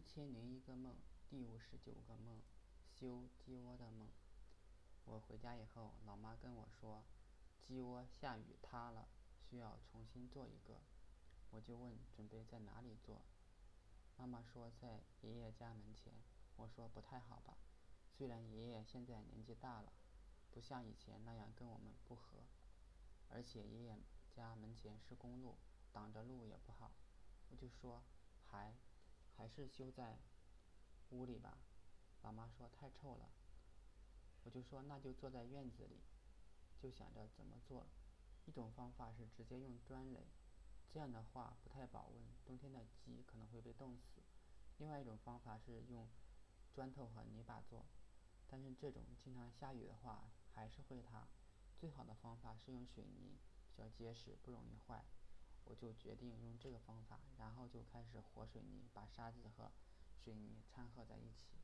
一千零一个梦，第五十九个梦，修鸡窝的梦。我回家以后，老妈跟我说，鸡窝下雨塌了，需要重新做一个。我就问准备在哪里做，妈妈说在爷爷家门前。我说不太好吧，虽然爷爷现在年纪大了，不像以前那样跟我们不和，而且爷爷家门前是公路，挡着路也不好。我就说还。是修在屋里吧，老妈说太臭了。我就说那就坐在院子里，就想着怎么做。一种方法是直接用砖垒，这样的话不太保温，冬天的鸡可能会被冻死。另外一种方法是用砖头和泥巴做，但是这种经常下雨的话还是会塌。最好的方法是用水泥，比较结实，不容易坏。我就决定用这个方法，然后就开始和水泥，把沙子和水泥掺和在一起。